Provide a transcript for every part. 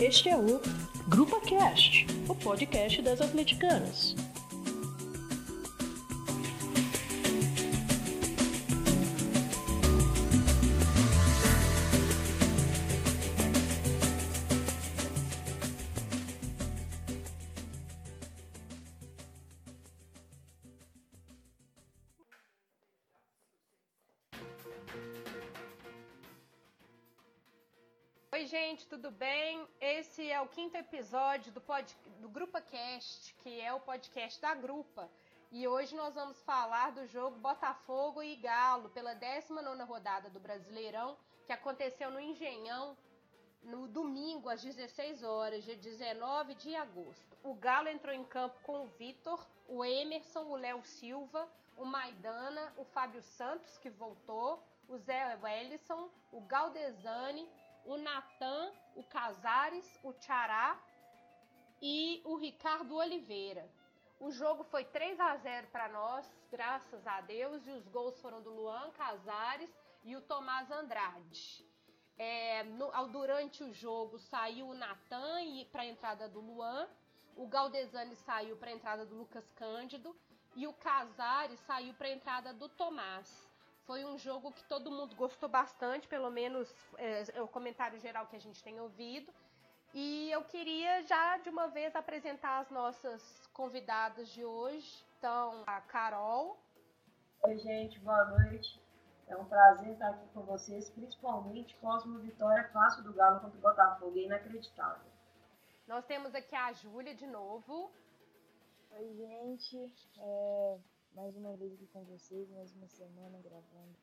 Este é o Grupa Cast, o podcast das atleticanas. Episódio do, pod, do que é o podcast da Grupa. E hoje nós vamos falar do jogo Botafogo e Galo pela 19 rodada do Brasileirão, que aconteceu no Engenhão no domingo às 16 horas, dia 19 de agosto. O Galo entrou em campo com o Vitor, o Emerson, o Léo Silva, o Maidana, o Fábio Santos, que voltou, o Zé Wellison, o Galdesani, o Natan, o Casares, o Tchará e o Ricardo Oliveira. O jogo foi 3 a 0 para nós, graças a Deus, e os gols foram do Luan Casares e o Tomás Andrade. É, no, ao, durante o jogo saiu o Natan para a entrada do Luan, o Galdesani saiu para a entrada do Lucas Cândido e o Casares saiu para a entrada do Tomás. Foi um jogo que todo mundo gostou bastante, pelo menos é, é, o comentário geral que a gente tem ouvido. E eu queria já de uma vez apresentar as nossas convidadas de hoje. Então, a Carol. Oi, gente, boa noite. É um prazer estar aqui com vocês, principalmente após uma vitória fácil do Galo contra o Botafogo, é inacreditável. Nós temos aqui a Júlia de novo. Oi, gente. É, mais uma vez aqui com vocês, mais uma semana gravando.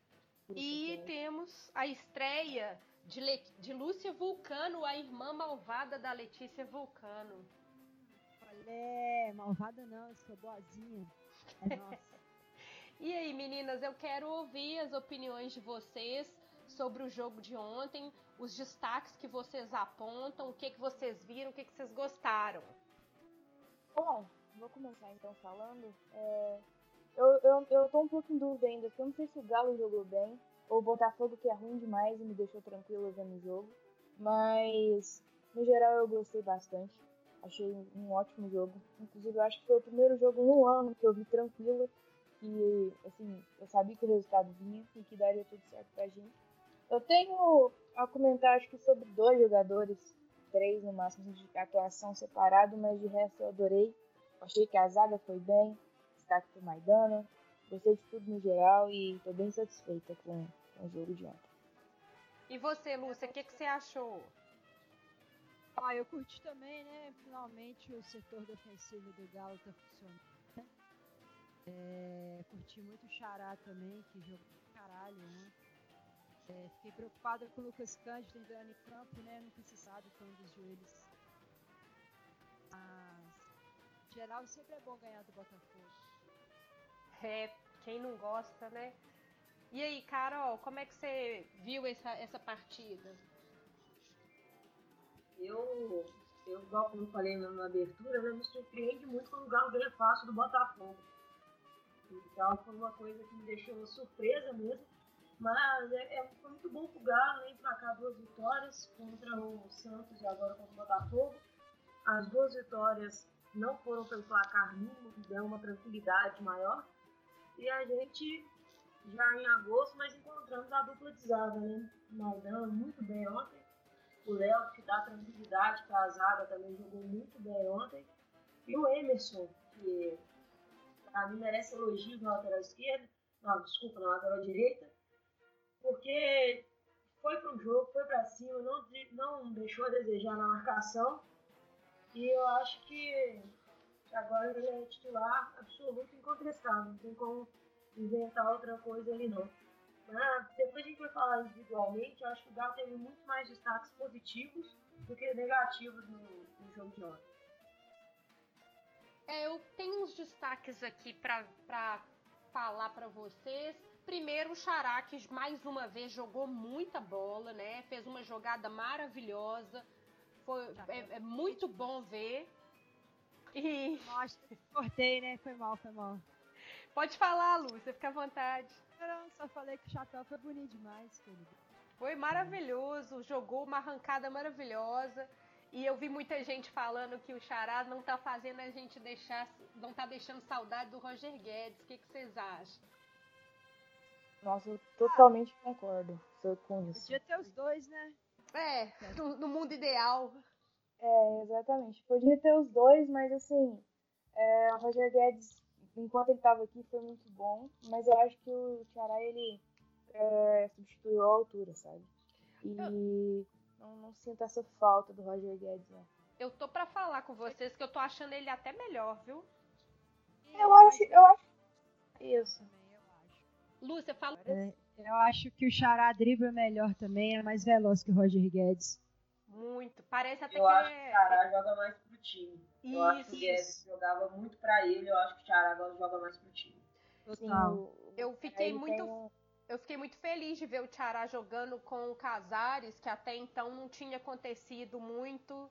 E temos a estreia de, Le... de Lúcia Vulcano, a irmã malvada da Letícia Vulcano. Olé, malvada não, eu sou boazinha. É nossa. e aí, meninas, eu quero ouvir as opiniões de vocês sobre o jogo de ontem, os destaques que vocês apontam, o que, que vocês viram, o que, que vocês gostaram. Bom, vou começar então falando. É, eu, eu, eu tô um pouco em dúvida ainda, porque eu não sei se o Galo jogou bem, ou o Botafogo que é ruim demais e me deixou tranquilo vendo o jogo. Mas, no geral, eu gostei bastante. Achei um ótimo jogo. Inclusive, eu acho que foi o primeiro jogo no ano que eu vi tranquila. E, assim, eu sabia que o resultado vinha e que daria tudo certo pra gente. Eu tenho a comentar, acho que sobre dois jogadores, três no máximo, de atuação separado, mas de resto eu adorei. Achei que a zaga foi bem, destaque pro Maidana. Gostei de tudo no geral e estou bem satisfeita com, com, o jogo de ontem. E você, Lúcia, o que, que você achou? Ah, eu curti também, né? Finalmente o setor defensivo do Galo tá funcionando. Né? É, curti muito o Xará também, que jogou caralho, né? É, fiquei preocupada com o Lucas Cândido entrando em campo, né? Nunca se sabe quando os joelhos. Mas, em geral, sempre é bom ganhar do Botafogo. É, quem não gosta, né? E aí, Carol, como é que você viu essa, essa partida? Eu, eu, igual como eu falei na abertura, né, me surpreende muito quando o Galo ganha fácil do Botafogo. Então foi uma coisa que me deixou surpresa mesmo. Mas é, é foi muito bom pro Galo, né? Emplacar duas vitórias contra o Santos e agora contra o Botafogo. As duas vitórias não foram pelo placar mínimo, que deu uma tranquilidade maior. E a gente, já em agosto, nós encontramos a dupla de zaga, né? Maidana muito bem ontem. O Léo, que dá tranquilidade para a zaga, também jogou muito bem ontem. E o Emerson, que para mim merece elogios na lateral esquerda. Não, desculpa, na lateral direita. Porque foi pro jogo, foi para cima, não, não deixou a desejar na marcação. E eu acho que agora ele é titular absoluto incontestável, não tem como inventar outra coisa ali não. Mas depois a gente vai falar individualmente, eu acho que o Galo teve muito mais destaques positivos do que negativos no, no jogo de ontem. É, eu tenho uns destaques aqui para falar para vocês. Primeiro, o Xará, que mais uma vez jogou muita bola, né? Fez uma jogada maravilhosa. Foi, é, é muito bom ver. E... Nossa, cortei, né? Foi mal, foi mal. Pode falar, Lúcia, fica à vontade. Não, só falei que o chapéu foi bonito demais, querido. Foi maravilhoso, jogou uma arrancada maravilhosa. E eu vi muita gente falando que o Chará não tá fazendo a gente deixar, não tá deixando saudade do Roger Guedes. O que, que vocês acham? Nossa, eu totalmente concordo com isso. Podia ter os dois, né? É, no, no mundo ideal. É, exatamente. Podia ter os dois, mas assim, é, o Roger Guedes, enquanto ele estava aqui, foi muito bom. Mas eu acho que o Tiará, ele é, substituiu a altura, sabe? E não, não sinto essa falta do Roger Guedes, não. Eu tô pra falar com vocês que eu tô achando ele até melhor, viu? Eu acho, eu acho isso. Lúcia, fala. É, eu acho que o Xará dribla melhor também, é mais veloz que o Roger Guedes. Muito. Parece até eu que acho é- que o Chará joga mais pro time. Eu acho que o Isso. Guedes jogava muito pra ele, eu acho que o Chará agora joga mais pro time. Total. Eu fiquei ele muito tem um- Eu fiquei muito feliz de ver o Tiará jogando com o Casares, que até então não tinha acontecido muito,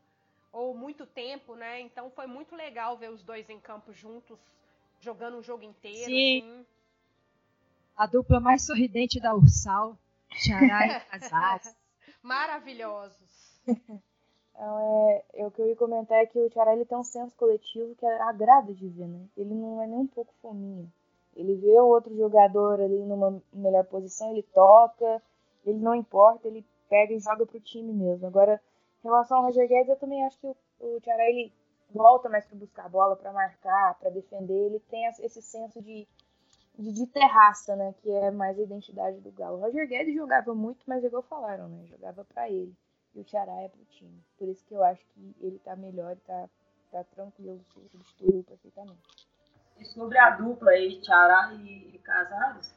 ou muito tempo, né? Então foi muito legal ver os dois em campo juntos, jogando o jogo inteiro. Sim. assim. A dupla mais sorridente da Ursal, Xará e Casares. Maravilhosos. Então, é, é, o que eu ia comentar é que o Tiará ele tem um senso coletivo que agrada de ver, né? Ele não é nem um pouco fominha. Ele vê o outro jogador ali numa melhor posição, ele toca, ele não importa, ele pega e joga pro time mesmo. Agora, em relação ao Roger Guedes, eu também acho que o, o ele volta mais para buscar a bola, para marcar, para defender. Ele tem esse senso de, de, de terraça, né? Que é mais a identidade do Galo. O Roger Guedes jogava muito, mas igual falaram, né? Jogava para ele e o Tiará é pro time. Por isso que eu acho que ele tá melhor e tá, tá tranquilo, substituiu perfeitamente. E sobre a dupla aí, Tiará e, e Casares,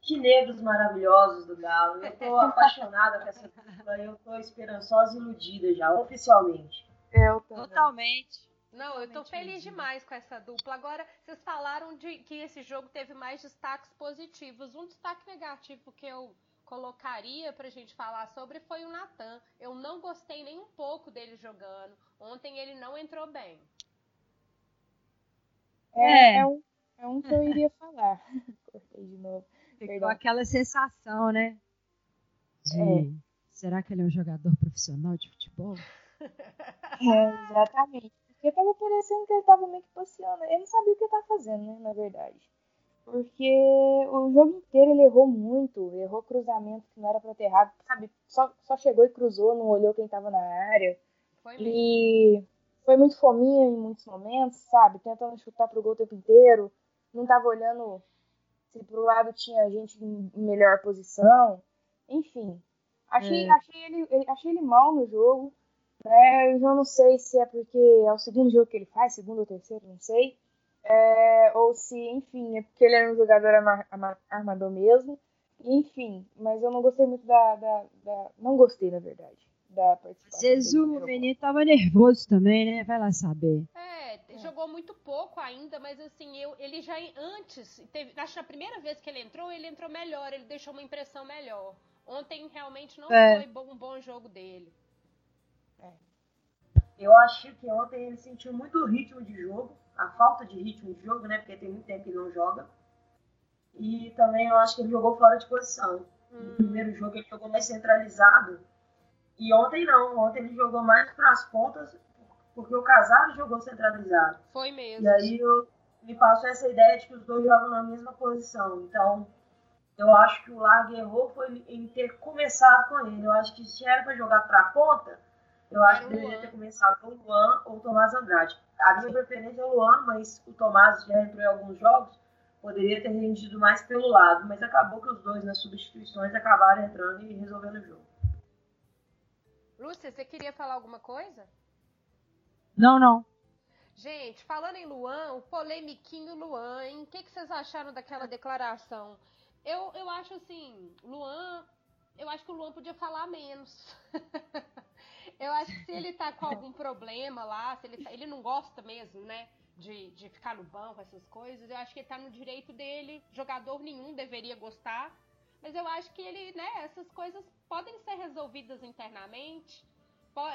que negros maravilhosos do Galo. Eu tô apaixonada com essa dupla, eu tô esperançosa e iludida já, oficialmente. Eu também. Totalmente. Não, eu tô feliz demais com essa dupla. Agora, vocês falaram de que esse jogo teve mais destaques positivos. Um destaque negativo que eu colocaria pra gente falar sobre foi o Natan. Eu não gostei nem um pouco dele jogando. Ontem ele não entrou bem. É, É. é um, é um que eu iria falar. Cortei de novo. Ficou Perdão. aquela sensação, né? De, É. será que ele é um jogador profissional de futebol? É, exatamente. Porque tava parecendo que ele tava meio que passeando. Ele não sabia o que ele tava fazendo, né, na verdade. Porque o jogo inteiro ele errou muito, errou cruzamento que não era pra ter errado, sabe? Só, só chegou e cruzou, não olhou quem tava na área. Foi mesmo. E foi muito fominha em muitos momentos, sabe? Tentando chutar pro gol o tempo inteiro. Não tava olhando se pro lado tinha gente em melhor posição. Enfim. Achei, É. achei, ele, achei ele mal no jogo. Né? Eu já não sei se é porque é o segundo jogo que ele faz, segundo ou terceiro, não sei. É, ou se, enfim, é porque ele era um jogador armador mesmo. Enfim, mas eu não gostei muito da. da- da- não gostei, na verdade, da participação. No o menino tava nervoso também, né? Vai lá saber. É, jogou muito pouco ainda, mas assim, eu, ele já antes, teve, acho que na primeira vez que ele entrou, ele entrou melhor, ele deixou uma impressão melhor. Ontem realmente não É. foi bom- um bom jogo dele. Eu achei que ontem ele sentiu muito o ritmo de jogo, a falta de ritmo de jogo, né? Porque tem muito tempo que não joga. E também eu acho que ele jogou fora de posição. No Hum, primeiro jogo ele jogou mais centralizado. E ontem não, ontem ele jogou mais para as pontas, porque o Casado jogou centralizado. foi mesmo. E aí eu, me passou essa ideia de que os dois jogam na mesma posição. Então, eu acho que o Largue errou foi em ter começado com ele. Eu acho que se era para jogar para a ponta, eu acho que deveria ter começado com o Luan ou o Tomás Andrade. A minha preferência é o Luan, mas o Tomás já entrou em alguns jogos, poderia ter rendido mais pelo lado, mas acabou que os dois nas substituições acabaram entrando e resolvendo o jogo. Lúcia, você queria falar alguma coisa? Não, não. Gente, falando em Luan, o polemiquinho Luan, hein? O que, que vocês acharam daquela declaração? Eu, eu acho assim, Luan, eu acho que o Luan podia falar menos. eu acho que se ele tá com algum problema lá, se ele, tá- ele não gosta mesmo, né? De, de ficar no banco, essas coisas, eu acho que ele tá no direito dele. Jogador nenhum deveria gostar. Mas eu acho que ele, né, essas coisas podem ser resolvidas internamente.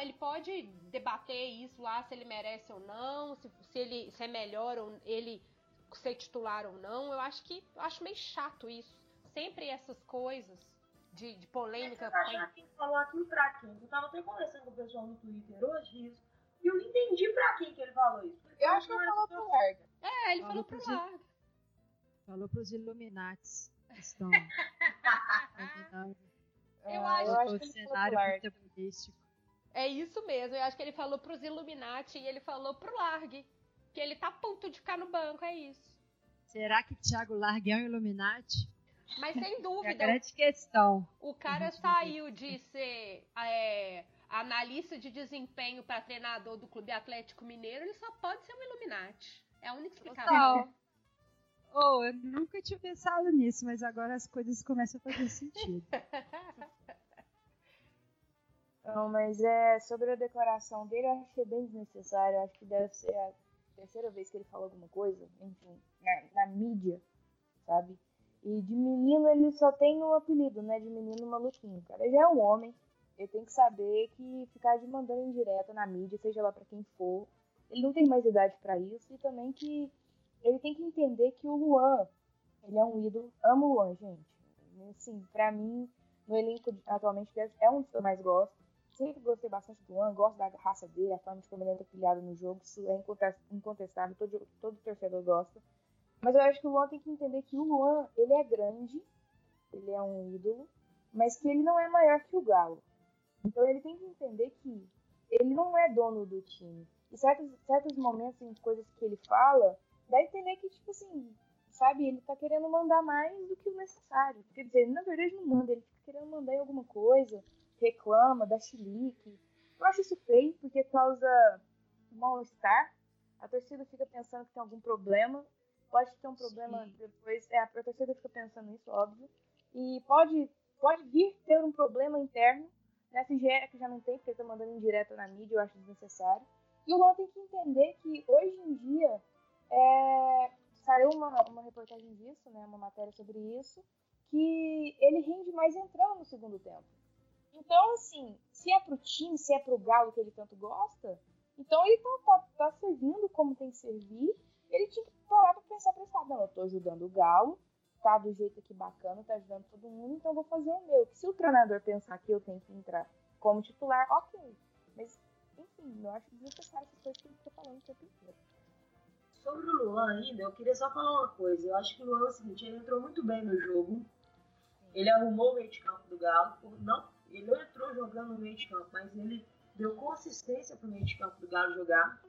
Ele pode debater isso lá, se ele merece ou não, se, se ele se é melhor ou ele ser titular ou não. Eu acho que eu acho meio chato isso. Sempre essas coisas de, de polêmica. Você achar quem falou aquilo pra quem? Eu tava até conversando com o pessoal no Twitter hoje isso. E eu não entendi pra quem que ele falou isso. Eu acho que ele falou pro Larga. É, ele Falou falou pro Larga. Falou pros Illuminates que estão Eu Ah, acho eu acho que ele falou pro cenário futebolístico. É isso mesmo, eu acho que ele falou pros Illuminati e ele falou pro Largue. Que ele tá puto de ficar no banco, é isso. Será que Thiago Largue é um Illuminati? Mas sem É a dúvida, grande questão. o cara saiu de ser é, analista de desempenho para treinador do Clube Atlético Mineiro, ele só pode ser um Illuminati. É a única explicação. Total. Oh, eu nunca tinha pensado nisso, mas agora as coisas começam a fazer sentido. Não, mas é sobre a declaração dele, eu achei bem desnecessário. Acho que deve ser a terceira vez que ele fala alguma coisa, enfim, na, na mídia, sabe? E de menino ele só tem o apelido, né? De menino maluquinho. Cara, ele já é um homem. Ele tem que saber que ficar de mandando indireta na mídia, seja lá pra quem for, ele não tem mais idade pra isso. E também que ele tem que entender que o Luan, ele é um ídolo. Amo o Luan, gente. Assim, pra mim, no elenco atualmente é um dos que eu mais gosto. Sempre gostei bastante do Luan, gosto da raça dele, a forma de como ele entra pilhado no jogo, isso é incontes- incontestável, todo, todo torcedor gosta. Mas eu acho que o Luan tem que entender que o Luan, ele é grande, ele é um ídolo, mas que ele não é maior que o Galo. Então ele tem que entender que ele não é dono do time. E certos, certos momentos em coisas que ele fala, dá a entender que, tipo assim, sabe, ele tá querendo mandar mais do que o necessário. Quer dizer, na verdade não manda, ele fica querendo mandar em alguma coisa, reclama, dá chilique. Eu acho isso feio, porque causa mal-estar. A torcida fica pensando que tem algum problema. Pode ter um problema Sim. depois. É, a torcida fica pensando nisso, óbvio. E pode, pode vir ter um problema interno. Nessa IGE que já não tem, porque ele tá mandando indireta na mídia, eu acho desnecessário. E o Luan tem que entender que hoje em dia é, saiu uma, uma reportagem disso, né, uma matéria sobre isso, que ele rende mais entrando no segundo tempo. Então, assim, se é pro time, se é pro Galo que ele tanto gosta, então ele tá, tá, tá servindo como tem que servir. Ele tinha que parar pra pensar pra não, eu tô ajudando o Galo, tá do jeito aqui bacana, tá ajudando todo mundo, então eu vou fazer o meu. Que se o treinador pensar que eu tenho que entrar como titular, ok. Mas, enfim, eu acho desnecessário essas coisas que ele fica falando o tempo inteiro. Sobre o Luan ainda, eu queria só falar uma coisa. Eu acho que o Luan é o seguinte, ele entrou muito bem no jogo. Ele arrumou o meio de campo do Galo. Não, ele não entrou jogando no meio de campo, mas ele deu consistência pro meio de campo do Galo jogar.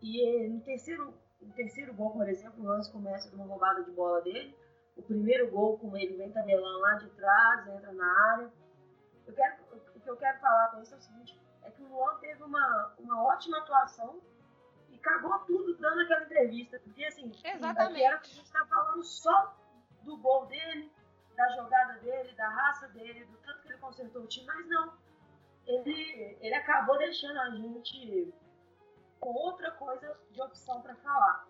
E no terceiro, no terceiro gol, por exemplo, o lance começa com uma roubada de bola dele. O primeiro gol com ele vem tabelando lá de trás, entra na área. Eu quero, o que eu quero falar com isso é o seguinte, é que o Luan teve uma, uma ótima atuação e cagou tudo dando aquela entrevista. Porque assim, Exatamente. era pra gente estar falando só do gol dele, da jogada dele, da raça dele, do tanto que ele consertou o time, mas não. Ele, ele acabou deixando a gente com outra coisa de opção para falar.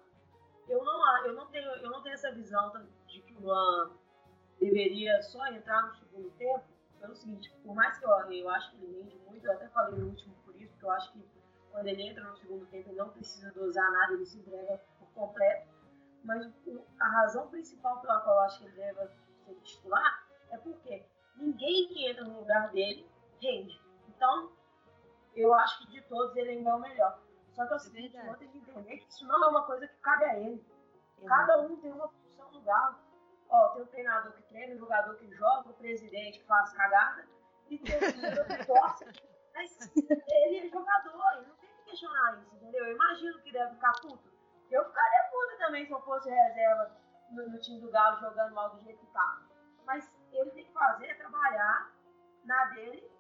Eu não, eu, não tenho, eu não tenho essa visão de que o Luan deveria só entrar no segundo tempo, pelo seguinte, por mais que eu, eu acho que ele rende muito, eu até falei no último por isso, porque eu acho que quando ele entra no segundo tempo ele não precisa dosar nada, ele se entrega por completo. Mas a razão principal pela qual eu acho que ele deve ser titular é porque ninguém que entra no lugar dele rende. Então, eu acho que de todos ele ainda é o melhor. Só que é o seguinte, eu tenho que entender que isso não é uma coisa que cabe a ele. Cada um tem uma função no galo. Ó, tem o treinador que treina, o jogador que joga, o presidente que faz cagada, e tem o que torce. Mas ele é jogador, ele não tem que questionar isso, entendeu? Eu imagino que deve ficar puto. Eu ficaria puta também se eu fosse reserva no, no time do Galo jogando mal do jeito que tá. Mas ele tem que fazer é trabalhar na dele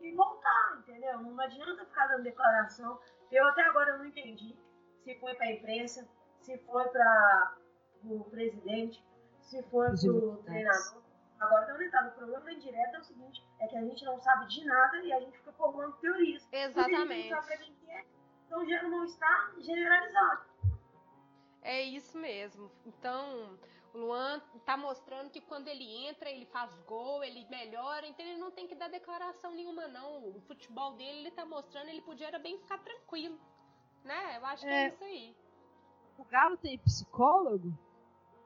e voltar, entendeu? Não adianta ficar dando declaração. Eu até agora não entendi se foi pra imprensa, se foi para o presidente, se foi pro iluminados. treinador. Agora tá orientado. O problema da indireta é o seguinte, é que a gente não sabe de nada e a gente fica formando teorias. A Exatamente. não sabe pra quem que é, então gera um mal-estar generalizado. É isso mesmo. Então, o Luan tá mostrando que quando ele entra, ele faz gol, ele melhora, então ele não tem que dar declaração nenhuma, não. O futebol dele, ele tá mostrando, ele podia era bem ficar tranquilo. Né? Eu acho que é, É. isso aí. O Galo tem psicólogo?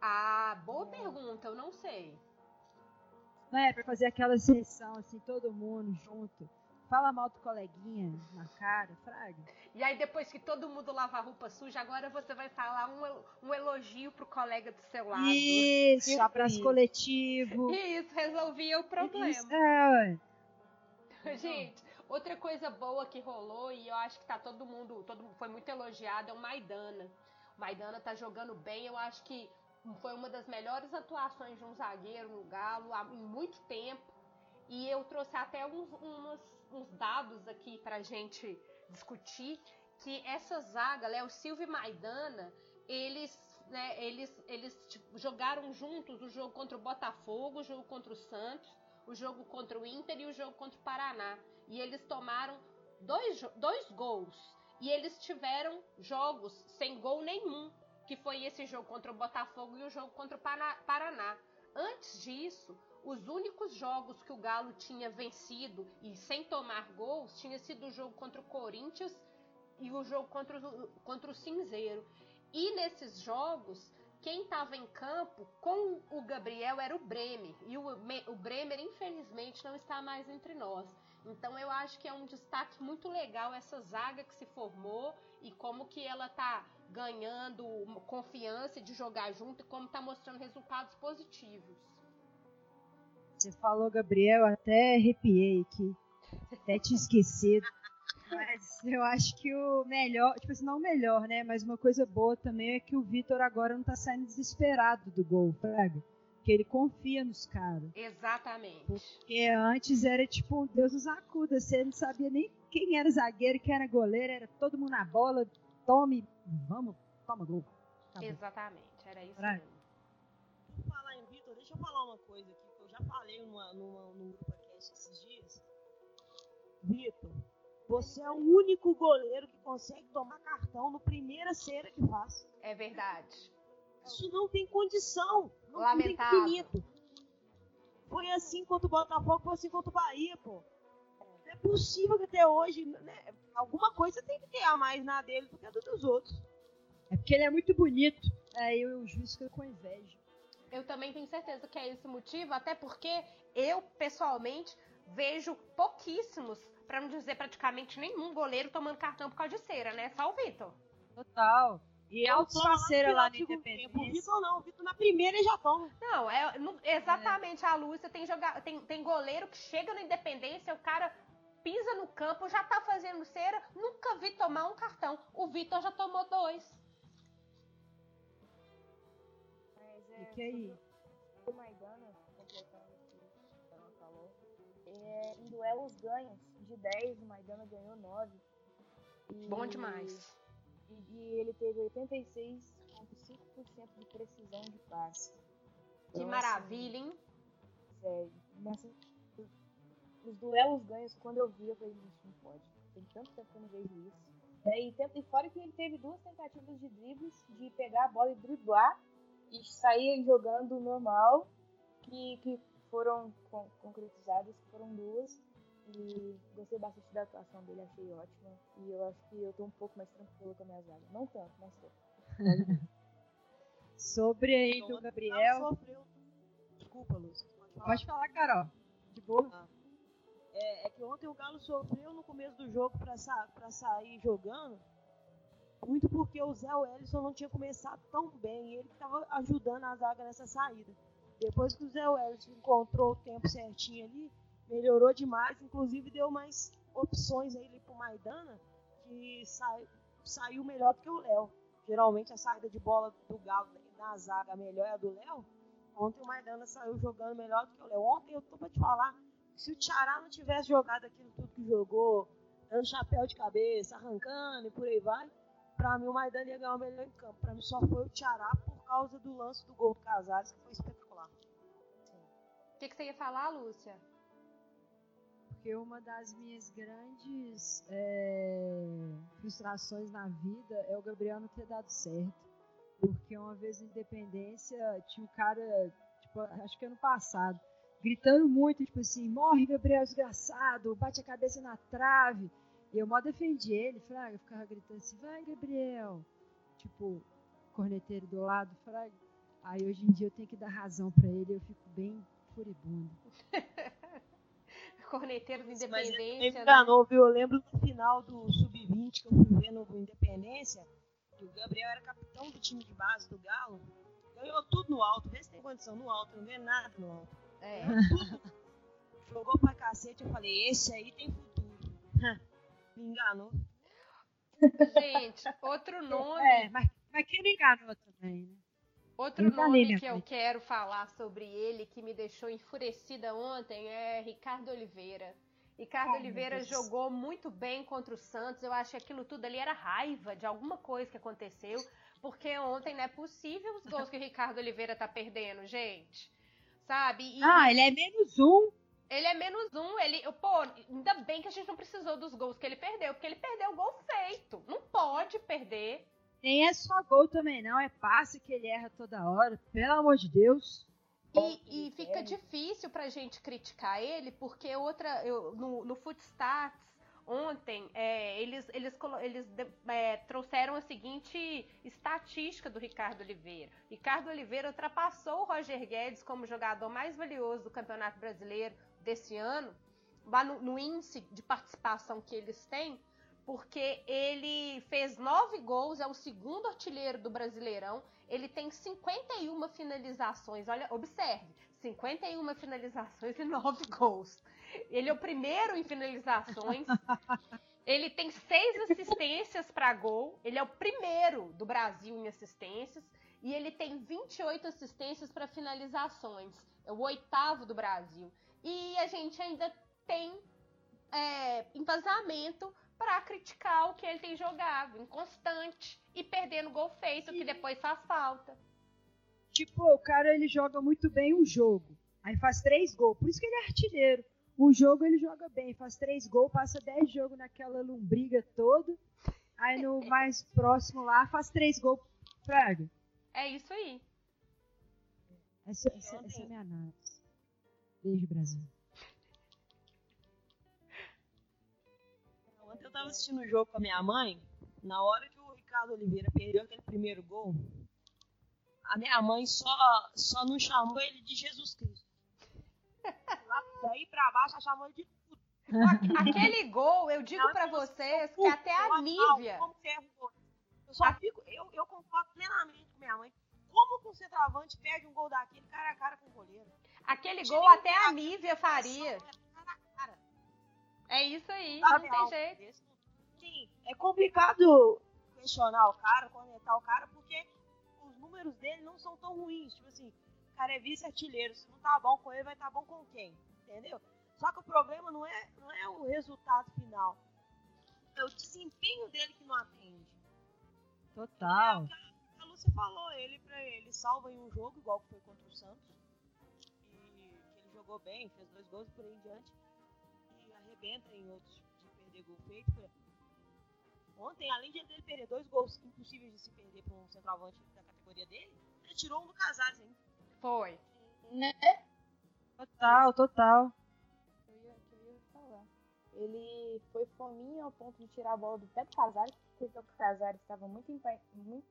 Ah, boa pergunta, eu não sei. né, pra fazer aquela sessão, assim, todo mundo junto. Fala mal do coleguinha na cara, fraga. E aí, depois que todo mundo lava a roupa suja, agora você vai falar um, um elogio pro colega do seu lado. Isso, Isso. abraço coletivo. Isso, resolvia o problema. Isso, é, ué. Gente, outra coisa boa que rolou, e eu acho que tá todo mundo, todo mundo foi muito elogiado, é o Maidana. O Maidana tá jogando bem, eu acho que foi uma das melhores atuações de um zagueiro no Galo há em muito tempo. E eu trouxe até uns, umas- uns dados aqui pra gente discutir, que essa zaga, Léo Silva e Maidana, eles, né, eles, eles tipo, jogaram juntos o jogo contra o Botafogo, o jogo contra o Santos, o jogo contra o Inter e o jogo contra o Paraná. E eles tomaram dois, dois gols. E eles tiveram jogos sem gol nenhum, que foi esse jogo contra o Botafogo e o jogo contra o Paraná. Antes disso, os únicos jogos que o Galo tinha vencido e sem tomar gols tinha sido o jogo contra o Corinthians e o jogo contra o, contra o Cinzeiro. E nesses jogos, quem estava em campo com o Gabriel era o Bremer. E o, o Bremer, infelizmente, não está mais entre nós. Então eu acho que é um destaque muito legal essa zaga que se formou e como que ela tá ganhando confiança de jogar junto e como tá mostrando resultados positivos. Você falou, Gabriel, eu até arrepiei aqui. Até tinha esquecido. Mas eu acho que o melhor, tipo assim, não o melhor, né? Mas uma coisa boa também é que o Vitor agora não tá saindo desesperado do gol, Fraga. Que ele confia nos caras. Exatamente. Porque antes era tipo, Deus nos acuda. Você não sabia nem quem era zagueiro, quem era goleiro, era todo mundo na bola. Tome, vamos, toma gol. Acabou. Exatamente, era isso Fraga. mesmo. Falar em Vitor, deixa eu falar uma coisa já falei numa, numa, num grupo podcast esses dias. Vitor, você é o único goleiro que consegue tomar cartão no primeira cera que faz. É verdade. Isso não tem condição. Não, não tem Lamentável. cabimento. Foi assim contra o Botafogo, foi assim contra o Bahia, pô. Não é possível que até hoje, né, alguma coisa tem que ter a mais na dele do que a do dos outros. É porque ele é muito bonito. Aí o juiz fica com inveja. Eu também tenho certeza que é esse o motivo, até porque eu, pessoalmente, vejo pouquíssimos, pra não dizer praticamente nenhum goleiro tomando cartão por causa de cera, né? Só o Vitor. Total. E no parceira final lá no tempo, O Independência. Vitor não, o Vitor na primeira já toma. Não, é não- exatamente a Lúcia tem joga, tem, tem goleiro que chega no Independência, o cara pisa no campo, já tá fazendo cera, nunca vi tomar um cartão. O Vitor já tomou dois. Mas é, Fique aí. o Maidana, completando o que o Ela falou, é, em duelos ganhos, de 10, o Maidana ganhou 9. E- Bom demais. E, e ele teve 86,5% de precisão de passe. Que Então, maravilha, hein? Assim, sério, nessa, os duelos ganhos, quando eu vi, eu falei, gente, não pode. Tem tanto tempo que eu não vejo isso. É, e, e fora que ele teve duas tentativas de dribles, de pegar a bola e driblar e sair jogando normal, que, que foram con- concretizadas, que foram duas. E gostei bastante da atuação dele, achei ótima. E eu acho que eu tô um pouco mais tranquila com a minha zaga. Não tanto, mas tô. Sobre aí do Gabriel. sofreu. Desculpa, Lúcia. Pode falar. Pode falar, Carol. De boa. É, é que ontem o Galo sofreu no começo do jogo pra, sa pra sair jogando. Muito porque o Zé Wellison não tinha começado tão bem. Ele que tava ajudando a zaga nessa saída. Depois que o Zé Wellison encontrou o tempo certinho ali, melhorou demais. Inclusive deu mais opções aí pro Maidana, que sai, saiu melhor do que o Léo. Geralmente a saída de bola do Galo na zaga melhor é a do Léo. Ontem o Maidana saiu jogando melhor do que o Léo. Ontem eu tô pra te falar, se o Tiará não tivesse jogado aquilo tudo que jogou, dando chapéu de cabeça, arrancando e por aí vai, pra mim o Maidana ia ganhar o melhor em campo. Pra mim só foi o Tiará por causa do lance do gol do Casares, que foi espetacular. O que, que você ia falar, Lúcia? Porque uma das minhas grandes é, frustrações na vida é o Gabriel não ter dado certo. Porque uma vez na Independência tinha um cara, tipo, acho que ano passado, gritando muito, tipo assim, morre Gabriel desgraçado, bate a cabeça na trave. E eu mó defendi ele, Fraga, ficava gritando assim, vai Gabriel. Tipo, corneteiro do lado, Fraga. Aí hoje em dia eu tenho que dar razão pra ele, eu fico bem furibundo. Corneteiro do Mas ele Independência, me né? enganou, viu? Eu lembro no final do Sub-20 que eu fui ver no Independência, que o Gabriel era capitão do time de base do Galo. Ganhou tudo no alto, vê se tem condição no alto, não vê nada no alto. É. Jogou pra cacete, eu falei, esse aí tem futuro. Me enganou. Gente, outro nome, É, mas, mas quem não enganou também, né? outro enganei, nome que eu quero falar sobre ele, que me deixou enfurecida ontem, é Ricardo Oliveira. Ricardo Ai, Oliveira jogou muito bem contra o Santos. Eu acho que aquilo tudo ali era raiva de alguma coisa que aconteceu. Porque ontem não é possível os gols que o Ricardo Oliveira tá perdendo, gente. Sabe? E Ah, ele é menos um. Ele é menos um. Ele, pô, ainda bem que a gente não precisou dos gols que ele perdeu. Porque ele perdeu o gol feito. Não pode perder. Nem é só gol também, não. É passe que ele erra toda hora. Pelo amor de Deus. E, e fica difícil pra gente criticar ele, porque outra. eu- no, no Footstats, ontem, é, eles, eles, eles é, trouxeram a seguinte estatística do Ricardo Oliveira. Ricardo Oliveira ultrapassou o Roger Guedes como jogador mais valioso do Campeonato Brasileiro desse ano, lá no, no índice de participação que eles têm, porque ele fez nove gols, é o segundo artilheiro do Brasileirão. Ele tem 51 finalizações. Olha, observe, 51 finalizações e 9 gols. Ele é o primeiro em finalizações. Ele tem seis assistências para gol. Ele é o primeiro do Brasil em assistências. E ele tem 28 assistências para finalizações. É o oitavo do Brasil. E a gente ainda tem é, embasamento para criticar o que ele tem jogado, inconstante e perdendo gol feito, que depois faz falta. Tipo, o cara ele joga muito bem um jogo. Aí faz três gols. Por isso que ele é artilheiro. Um jogo ele joga bem, faz três gols, passa dez jogos naquela lombriga toda. Aí no mais próximo lá faz três gols. Praga. É isso aí. Essa, essa, essa é a minha análise. Beijo, Brasil. Ontem eu tava assistindo o jogo com a minha mãe, na hora que o Ricardo Oliveira perdeu aquele primeiro gol, a minha mãe só, só não chamou ele de Jesus Cristo. Lá daí pra baixo ela chamou ele de tudo. Aquele gol, eu digo falou vocês que "Puta, até a Nívia. o gol." Eu só fico, eu, eu concordo plenamente com minha mãe. Como que um centroavante perde um gol daquele cara a cara com o goleiro? Aquele gol até a. Nívia faria. É isso aí, Tá não tem jeito. Sim, é complicado questionar o cara, cornetar o cara, porque os números dele não são tão ruins. Tipo assim, o cara é vice-artilheiro. Se não tá bom com ele, vai estar bom com quem? Entendeu? Só que o problema não é, não é o resultado final. É o desempenho dele que não atende. Total. A Lúcia falou, ele para ele salva em um jogo, igual que foi contra o Santos. Jogou bem, fez dois gols e por aí em diante. E arrebenta em outros de perder gol feito. Ontem, além de ele perder dois gols impossíveis de se perder para um centroavante da categoria dele, ele tirou um do Casares ainda. Foi. Né? Total, total. Eu ia, eu ia falar. Ele foi fominha ao ponto de tirar a bola do pé do Casares, porque o Casares estava muito, muito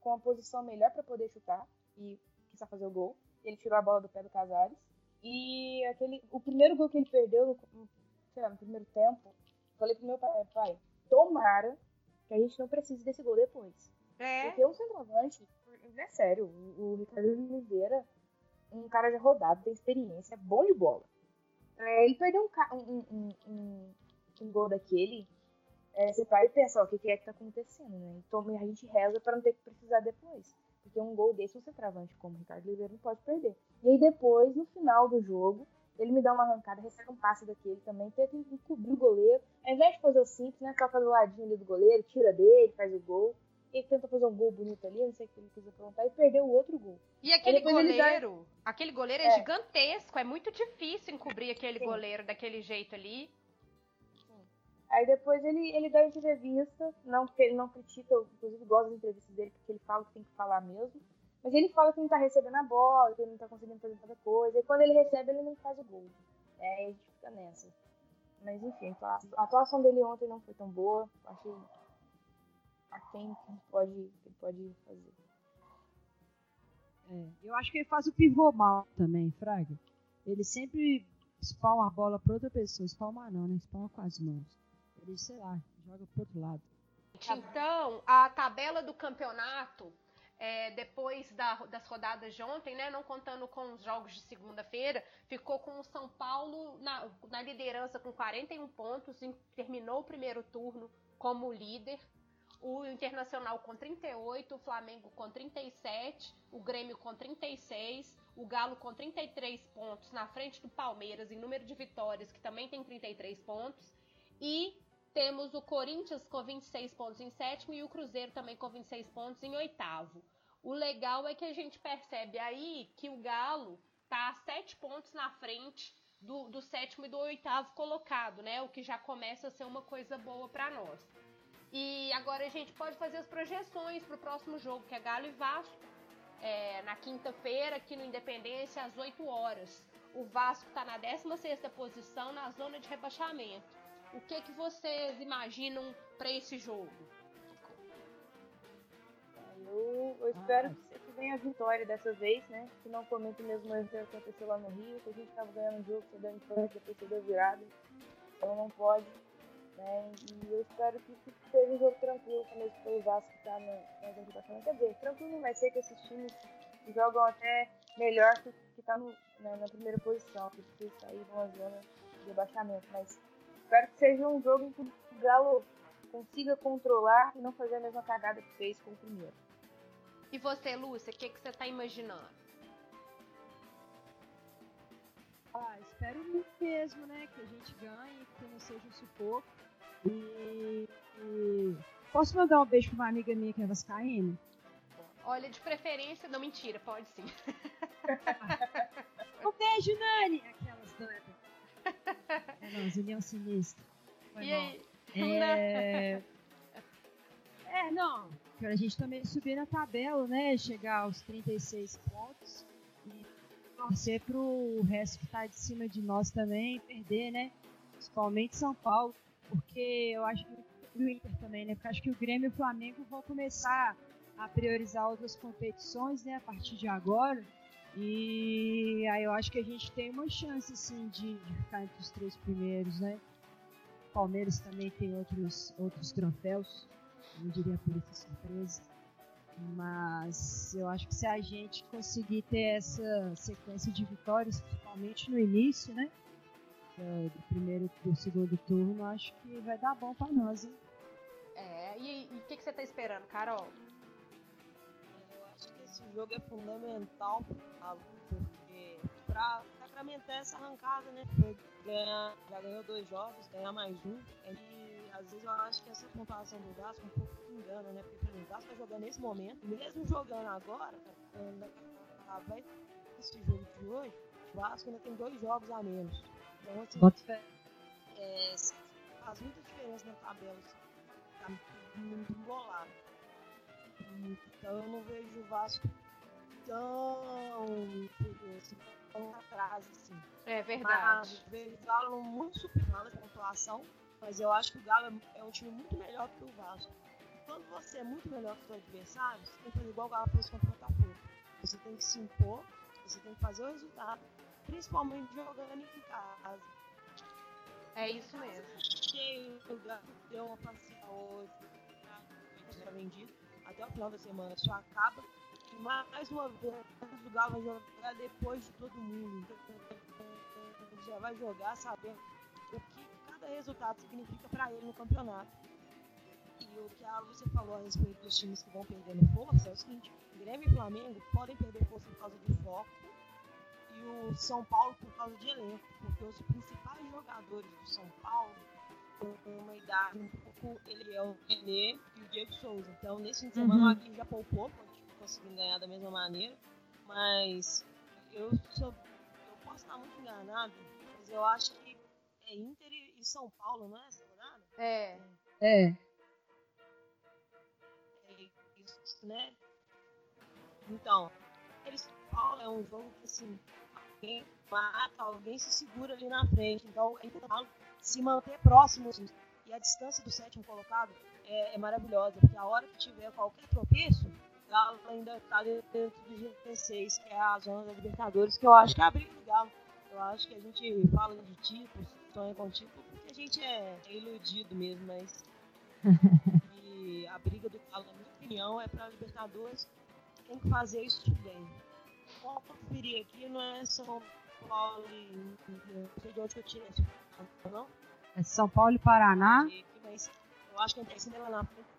com a posição melhor para poder chutar e quis fazer o gol. Ele tirou a bola do pé do Casares. E aquele, o primeiro gol que ele perdeu no, sei lá, no primeiro tempo, falei pro meu pai, pai, tomara que a gente não precise desse gol depois. É. Porque um centroavante, é sério, o, o Ricardo Oliveira, um cara já rodado, tem experiência, é bom de bola. É, ele perdeu um, um, um, um, um gol daquele, é, você para e pensa, ó, o que, que é que tá acontecendo, né? Então a gente reza para não ter que precisar depois. Porque um gol desse, um centroavante como o Ricardo Oliveira não pode perder. E aí depois, no final do jogo, ele me dá uma arrancada, recebe um passe daquele também, tenta encobrir o goleiro. Ao invés de fazer o simples, né? Toca do ladinho ali do goleiro, tira dele, faz o gol. Ele tenta fazer um gol bonito ali, não sei o que ele quis aprontar, e perdeu o outro gol. E aquele ele dá- goleiro, aquele goleiro é, É. gigantesco, é muito difícil encobrir aquele Sim. goleiro daquele jeito ali. Aí depois ele, ele dá entrevista, não que ele não critica, inclusive gosto das entrevistas dele, porque ele fala o que tem que falar mesmo. Mas ele fala que não tá recebendo a bola, que ele não tá conseguindo fazer tanta coisa. E quando ele recebe, ele não faz o gol. É, aí a gente fica nessa. Mas enfim, a atuação dele ontem não foi tão boa. Achei a quem pode, que pode fazer. É, eu acho que ele faz o pivô mal também, Fraga. ele sempre spawna a bola para outra pessoa. Spawna não, né? Spawna com as mãos. Ele, sei lá, joga pro outro lado. Então, a tabela do campeonato, é, depois da, das rodadas de ontem, né, não contando com os jogos de segunda-feira, ficou com o São Paulo na, na liderança com 41 pontos, terminou o primeiro turno como líder. O Internacional com 38, o Flamengo com 37, o Grêmio com 36, o Galo com 33 pontos na frente do Palmeiras em número de vitórias, que também tem 33 pontos. E temos o Corinthians com 26 pontos em sétimo e o Cruzeiro também com 26 pontos em oitavo. O legal é que a gente percebe aí que o Galo tá sete pontos na frente do, do, sétimo e do oitavo colocado, né? O que já começa a ser uma coisa boa para nós. E agora a gente pode fazer as projeções para o próximo jogo, que é Galo e Vasco, é, na quinta-feira, aqui no Independência, às 8 horas. O Vasco está na 16 posição na zona de rebaixamento. O que, que vocês imaginam para esse jogo? Eu, eu espero ah. que venha a vitória dessa vez, né? Que não cometa o mesmo erro que aconteceu lá no Rio, que a gente estava ganhando o jogo, cedendo empate, depois cedeu virada. Então não pode. Né? E eu espero que seja um jogo tranquilo, como esse pelo Vasco que está na zona de rebaixamento. Quer dizer, tranquilo não vai ser que esses times jogam até melhor que, que tá no, na, na primeira posição, que sair de uma zona de rebaixamento. Mas Espero que seja um jogo em que o Galo consiga controlar e não fazer a mesma cagada que fez com o primeiro. E você, Lúcia, o que, que você está imaginando? Ah, espero muito mesmo, né? Que a gente ganhe, que não seja um sufoco. E, e... Posso mandar um beijo pra uma amiga minha que é Vascaína? Olha, de preferência, não mentira, pode sim. um beijo, Nani! Aquelas doidas. É, não, Julião Sinistro. Foi e aí? É... é, não. A gente também subir na tabela, né? Chegar aos 36 pontos e torcer pro resto que tá de cima de nós também perder, né? Principalmente São Paulo, porque eu acho que o Inter também, né? Porque acho que o Grêmio e o Flamengo vão começar a priorizar outras competições, né? A partir de agora. E aí eu acho que a gente tem uma chance assim de, de ficar entre os três primeiros, né? O Palmeiras também tem outros, outros troféus, não diria por isso surpresa. Mas eu acho que se a gente conseguir ter essa sequência de vitórias, principalmente no início, né? Do primeiro do segundo turno, acho que vai dar bom para nós, hein? É, e o que, que você tá esperando, Carol? Esse jogo é fundamental porque para sacramentar essa arrancada, né? Ganhar, já ganhou dois jogos, ganhar mais um. E às vezes eu acho que essa pontuação do Vasco é um pouco engana, né? Porque o Vasco tá jogando nesse momento, mesmo jogando agora, vai esse jogo de hoje, o Vasco ainda tem dois jogos a menos. Então assim, é, faz muita diferença na tabela. Tá muito embolado. Então eu não vejo o Vasco tão, assim, tão atrás, assim. É verdade. Mas vejo o Galo muito superior na pontuação, mas eu acho que o Galo é um time muito melhor que o Vasco. Quando você é muito melhor que o seu adversário, você tem que fazer igual o Galo fez contra o Botafogo. Você tem que se impor, você tem que fazer o resultado, principalmente jogando em casa. É isso mesmo. Cheio, o Galo deu uma passeada hoje, tá vendido até o final da semana só acaba. E mais uma vez, o Galo vai jogar depois de todo mundo. Já vai jogar sabendo o que cada resultado significa para ele no campeonato. E o que a Lúcia falou a respeito dos times que vão perdendo força é o seguinte: Grêmio e Flamengo podem perder força por causa de foco e o São Paulo por causa de elenco, porque os principais jogadores do São Paulo uma idade um pouco. Ele é o René e o Diego Souza. Então, nesse fim de semana, uhum. o Aguirre já poupou, conseguir ganhar da mesma maneira. Mas eu, sou, eu posso estar muito enganado, mas eu acho que é Inter e São Paulo, não é essa rodada? É. É. É isso, né? Então, eles Paulo é um jogo que assim, alguém mata, alguém se segura ali na frente. Então, é se manter próximo e a distância do sétimo colocado é, é maravilhosa, porque a hora que tiver qualquer tropeço, o Galo ainda está dentro do G16, que é a zona da Libertadores, que eu acho que é a briga do Galo Eu acho que a gente fala de títulos, sonha com título, porque a gente é, é iludido mesmo, mas. e a briga do Galo, na minha opinião, é para Libertadores. Tem que fazer isso bem. Vou conferir aqui, não é São Paulo e. Não sei de onde que eu tirei esse não? É São Paulo e Paraná. Eu acho que lá na frente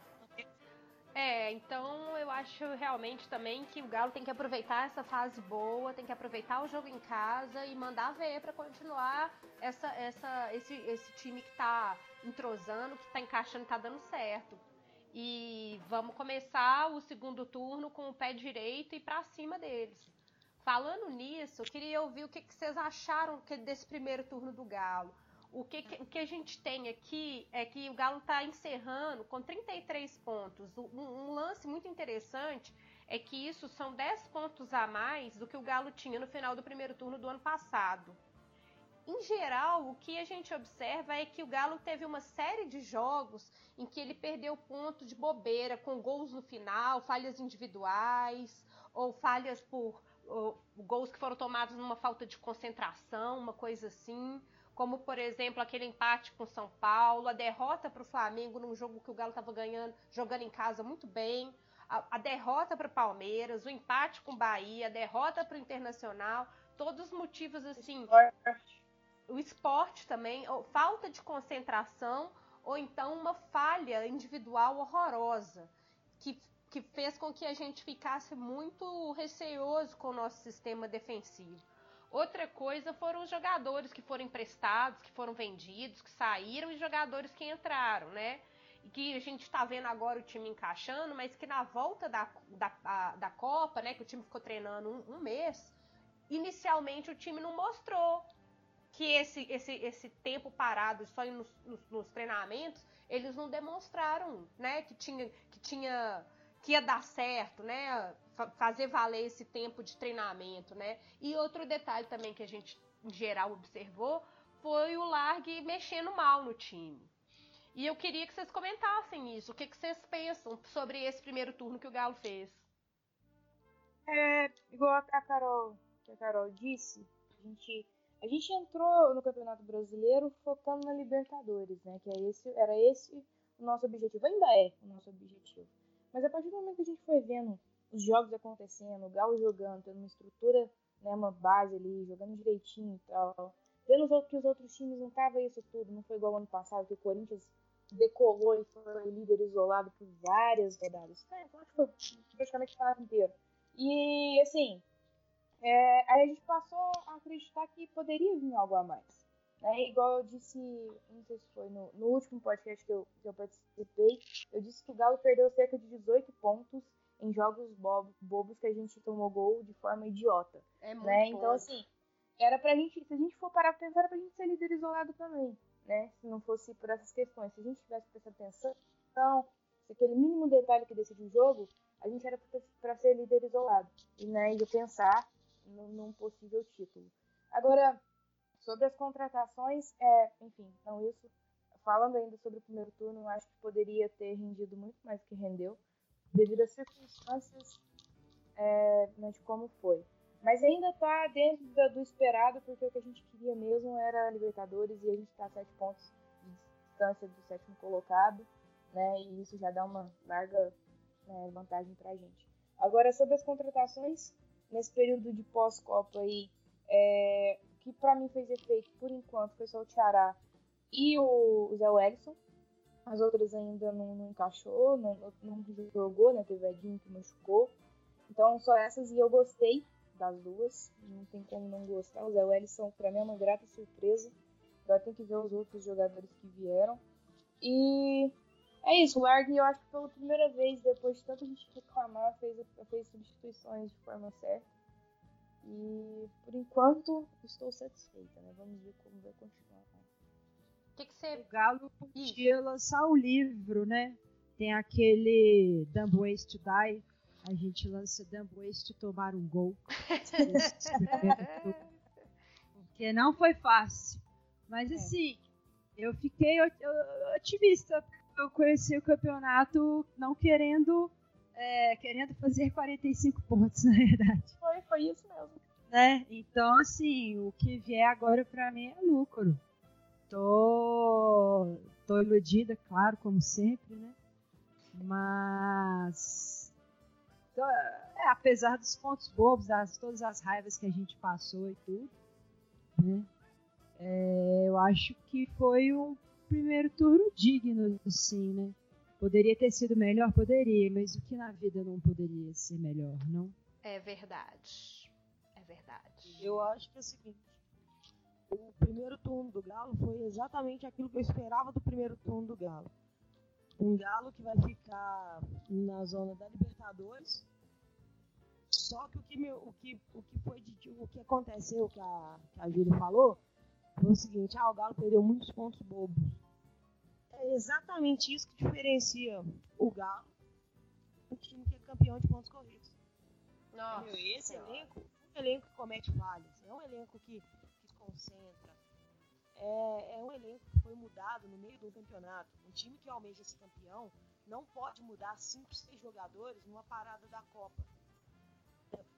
é, então eu acho realmente também que o Galo tem que aproveitar essa fase boa, tem que aproveitar o jogo em casa e mandar ver para continuar essa, essa, esse, esse time que tá entrosando, que tá encaixando, tá dando certo. E vamos começar o segundo turno com o pé direito e para cima deles. Falando nisso, eu queria ouvir o que, que vocês acharam desse primeiro turno do Galo. O que, o que a gente tem aqui é que o Galo está encerrando com 33 pontos. Um, um, lance muito interessante é que isso são 10 pontos a mais do que o Galo tinha no final do primeiro turno do ano passado. Em geral, o que a gente observa é que o Galo teve uma série de jogos em que ele perdeu ponto de bobeira, com gols no final, falhas individuais, ou falhas por gols que foram tomados numa falta de concentração, uma coisa assim como por exemplo aquele empate com São Paulo, a derrota para o Flamengo num jogo que o Galo estava ganhando, jogando em casa muito bem, a, a derrota para o Palmeiras, o empate com o Bahia, a derrota para o Internacional, todos os motivos assim. Esporte. O esporte também, falta de concentração ou então uma falha individual horrorosa que, que fez com que a gente ficasse muito receoso com o nosso sistema defensivo. Outra coisa foram os jogadores que foram emprestados, que foram vendidos, que saíram e jogadores que entraram, né? E que a gente está vendo agora o time encaixando, mas que na volta da, da, a, da Copa, né? Que o time ficou treinando um, um mês, inicialmente o time não mostrou que esse, esse, esse tempo parado só nos, nos, nos treinamentos, eles não demonstraram, né? Que tinha, que tinha que ia dar certo, né? Fazer valer esse tempo de treinamento, né? E outro detalhe também que a gente, em geral, observou foi o Largue mexendo mal no time. E eu queria que vocês comentassem isso. O que, que vocês pensam sobre esse primeiro turno que o Galo fez? É, igual a Carol, que a Carol disse, a gente, a gente entrou no Campeonato Brasileiro focando na Libertadores, né? Que é esse, era esse o nosso objetivo. Ainda é o nosso objetivo. Mas a partir do momento que a gente foi vendo os jogos acontecendo, o Galo jogando, tendo uma estrutura, né, uma base ali, jogando direitinho e tal, vendo que os outros times não estavam isso tudo, não foi igual ano passado, que o Corinthians decolou e foi líder isolado por várias rodadas. É, então acho que foi praticamente o campeonato inteiro. E, assim, é, aí a gente passou a acreditar que poderia vir algo a mais. Né? Igual eu disse, não sei se foi no, no último podcast que eu, que eu participei, eu disse que o Galo perdeu cerca de 18 pontos em jogos bobo, bobos que a gente tomou gol de forma idiota. É muito né? Então, assim, era pra gente, se a gente for parar pra pensar, era pra gente ser líder isolado também, né? Se não fosse por essas questões. Se a gente tivesse prestado atenção, então, se aquele mínimo detalhe que decide o jogo, a gente era para ser líder isolado. E, né, e pensar num possível título. Agora, Sobre as contratações, é, enfim, então isso, falando ainda sobre o primeiro turno, eu acho que poderia ter rendido muito mais do que rendeu, devido às circunstâncias é, né, de como foi. Mas ainda está dentro do esperado, porque o que a gente queria mesmo era a Libertadores e a gente está a sete pontos de distância do sétimo colocado, né? E isso já dá uma larga né, vantagem para a gente. Agora, sobre as contratações, nesse período de pós-Copa aí, é, que para mim fez efeito por enquanto foi só o Tiará e o, Zé Wellison. As outras ainda não, não encaixou, não, não, jogou, né? Teve Edinho que machucou. Então só essas e eu gostei das duas. Não tem como não gostar. O Zé Wellison para mim é uma grata surpresa. Agora tem que ver os outros jogadores que vieram. E é isso, o Largue eu acho que pela primeira vez, depois de tanta gente reclamar, fez, fez substituições de forma certa. E por enquanto estou satisfeita, né? Vamos ver como vai continuar. O que, que você. O Galo podia lançar o livro, né? Tem aquele Dumb Ways to Die. A gente lança Dumb Ways to tomar um gol. Porque não foi fácil. Mas é. assim, eu fiquei otimista. Eu conheci o campeonato não querendo é, querendo fazer 45 pontos, na verdade. Foi, foi isso mesmo. né? Então, assim, o que vier agora para mim é lucro. Tô, tô iludida, claro, como sempre, né? Mas, tô, é, apesar dos pontos bobos, das, todas as raivas que a gente passou e tudo, né? É, eu acho que foi um primeiro turno digno, assim, né? Poderia ter sido melhor, poderia, mas o que na vida não poderia ser melhor, não? É verdade. É verdade. Eu acho que é o seguinte: o primeiro turno do Galo foi exatamente aquilo que eu esperava do primeiro turno do Galo. Um Galo que vai ficar na zona da Libertadores. Só que o que, meu, o que, o que foi de, o que aconteceu, que a, que a Júlia falou, foi o seguinte, ah, o Galo perdeu muitos pontos bobos é exatamente isso que diferencia o Galo do time que é campeão de pontos corridos. Nossa, esse elenco, um elenco que comete falhas, é um elenco que, que se concentra, é, é um elenco que foi mudado no meio do campeonato. Um time que almeja ser campeão não pode mudar 5, 6 jogadores numa parada da Copa.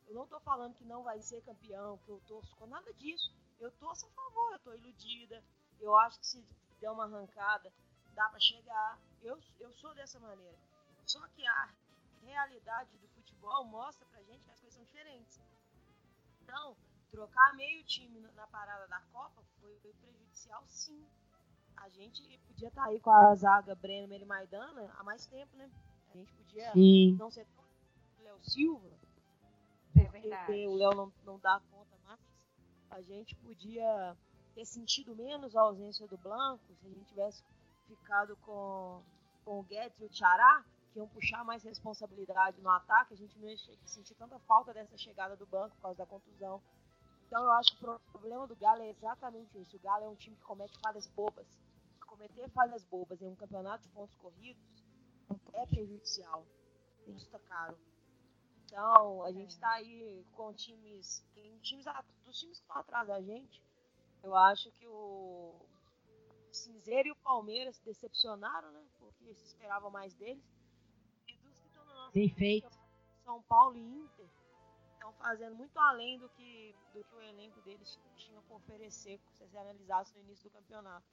Eu não estou falando que não vai ser campeão, que eu torço com nada disso. Eu torço a favor, eu estou iludida. Eu acho que se der uma arrancada, dá para chegar. Eu, eu sou dessa maneira. Só que a realidade do futebol mostra pra gente que as coisas são diferentes. Então, trocar meio time na parada da Copa foi, foi prejudicial, sim. A gente podia estar tá aí com a zaga Breno e Maidana há mais tempo, né? A gente podia sim. não ser tão Léo Silva. É verdade. Porque o Léo não, não dá conta mais. A gente podia ter sentido menos a ausência do Blanco se a gente tivesse ficado com, com o Guedes e o Tchará, que iam puxar mais responsabilidade no ataque, a gente não ia sentir tanta falta dessa chegada do banco por causa da contusão. Então eu acho que o problema do Galo é exatamente isso. O Galo é um time que comete falhas bobas. Cometer falhas bobas em um campeonato de pontos corridos é prejudicial. Custa caro. Então, a gente está aí com times, em times dos times que estão atrás da gente. Eu acho que o, Cinzeiro e o Palmeiras se decepcionaram, né? Porque se esperava mais deles. E dos que estão na nossa Bem feito. São Paulo e Inter estão fazendo muito além do que, do que o elenco deles tinha para oferecer, se você analisasse no início do campeonato.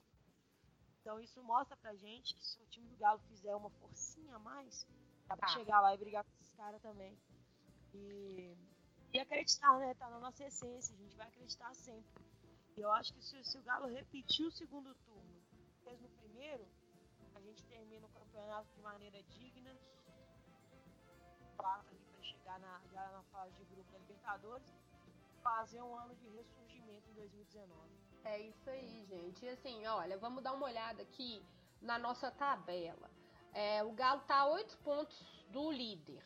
Então isso mostra pra gente que se o time do Galo fizer uma forcinha a mais, dá pra ah. chegar lá e brigar com esses caras também. E, e acreditar, né? Tá na nossa essência, a gente vai acreditar sempre. E eu acho que se, se o Galo repetir o segundo turno, no primeiro, a gente termina o campeonato de maneira digna, passa ali para chegar na, já na fase de grupo da Libertadores, fazer um ano de ressurgimento em 2019. É isso aí, gente. E assim, olha, vamos dar uma olhada aqui na nossa tabela. É, o Galo tá a 8 pontos do líder.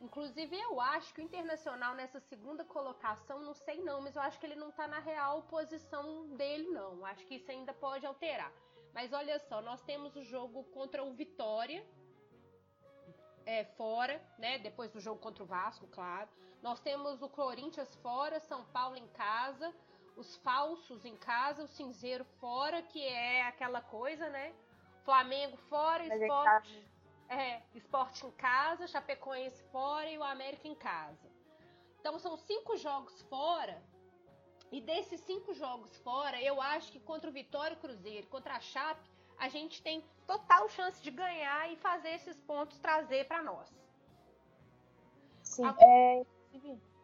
Inclusive, eu acho que o Internacional nessa segunda colocação, não sei não, mas eu acho que ele não tá na real posição dele, não. Acho que isso ainda pode alterar. Mas olha só, nós temos o jogo contra o Vitória é, fora, né? Depois do jogo contra o Vasco, claro. Nós temos o Corinthians fora, São Paulo em casa, os falsos em casa, o cinzeiro fora, que é aquela coisa, né? Flamengo fora, esporte, é, esporte em casa, Chapecoense fora e o América em casa. Então são cinco jogos fora e desses cinco jogos fora, eu acho que contra o Vitória Cruzeiro, contra a Chape, a gente tem total chance de ganhar e fazer esses pontos trazer para nós. Sim, a... é,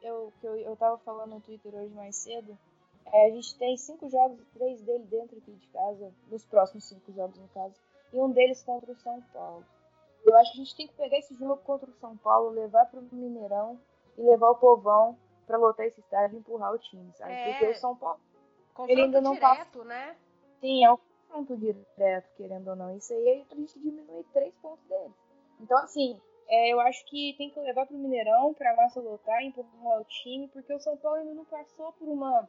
eu, que eu, eu tava falando no Twitter hoje mais cedo, é, a gente tem cinco jogos, três dele dentro aqui de casa, nos próximos cinco jogos no caso, e um deles contra o São Paulo. Eu acho que a gente tem que pegar esse jogo contra o São Paulo, levar para o Mineirão e levar o povão para lotar esse estádio e empurrar o time, sabe? É... Porque o São Paulo. Confronto ele ainda não direto, passa... né? Sim, é um confronto direto, querendo ou não. Isso aí é a gente diminuir três pontos dele. Então, assim, é, eu acho que tem que levar pro Mineirão, pra massa lotar, empurrar o time, porque o São Paulo ainda não passou por uma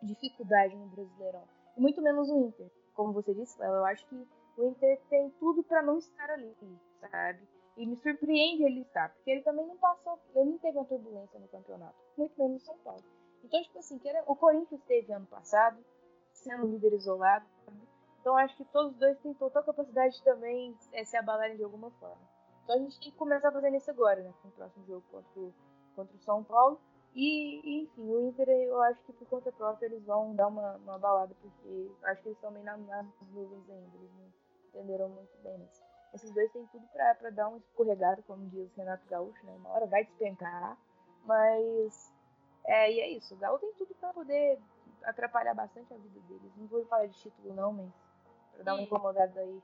dificuldade no Brasileirão. E muito menos o Inter. Como você disse, eu acho que o Inter tem tudo para não estar ali, sabe? E me surpreende ele estar, porque ele também não passou, ele não teve uma turbulência no campeonato, muito menos no São Paulo. Então, tipo assim, que era, o Corinthians teve ano passado, sendo líder isolado. Então, acho que todos os dois têm total capacidade de também é, se abalarem de alguma forma. Então, a gente tem que começar fazendo isso agora, né? Com o próximo jogo contra o, contra o São Paulo. E, enfim, o Inter, eu acho que por conta própria eles vão dar uma, uma balada, porque acho que eles estão meio nas nuvens ainda, eles não entenderam muito bem isso. Esses dois têm tudo pra, pra dar um escorregado, como diz Renato Gaúcho, né? Uma hora vai despencar, mas. É, e é isso, o Galo tem tudo pra poder atrapalhar bastante a vida deles. Não vou falar de título, não, mas pra dar uma incomodada aí.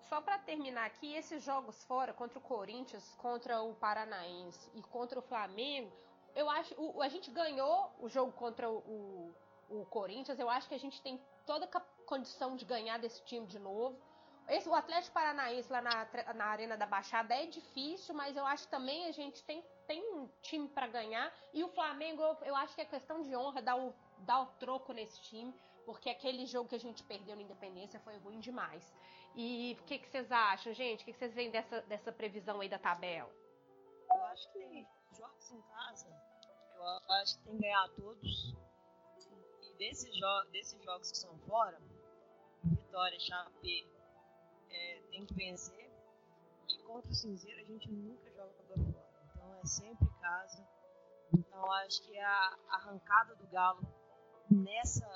Só para terminar aqui, esses jogos fora contra o Corinthians, contra o Paranaense e contra o Flamengo, eu acho o, a gente ganhou o jogo contra o, o, o Corinthians. Eu acho que a gente tem toda a condição de ganhar desse time de novo. Esse, o Atlético Paranaense lá na, na Arena da Baixada é difícil, mas eu acho também a gente tem, tem um time para ganhar. E o Flamengo, eu, acho que é questão de honra dar o, dar o troco nesse time, porque aquele jogo que a gente perdeu na Independência foi ruim demais. E o que, vocês acham, gente? O que, que vocês veem dessa, dessa previsão aí da tabela? Eu acho que jogos em casa, eu acho que tem que ganhar todos. E desses, jo desses jogos que são fora, Vitória, Chape, é, tem que vencer. E contra o Cinzeiro a gente nunca joga fora. Então é sempre casa. Então acho que a arrancada do Galo nessa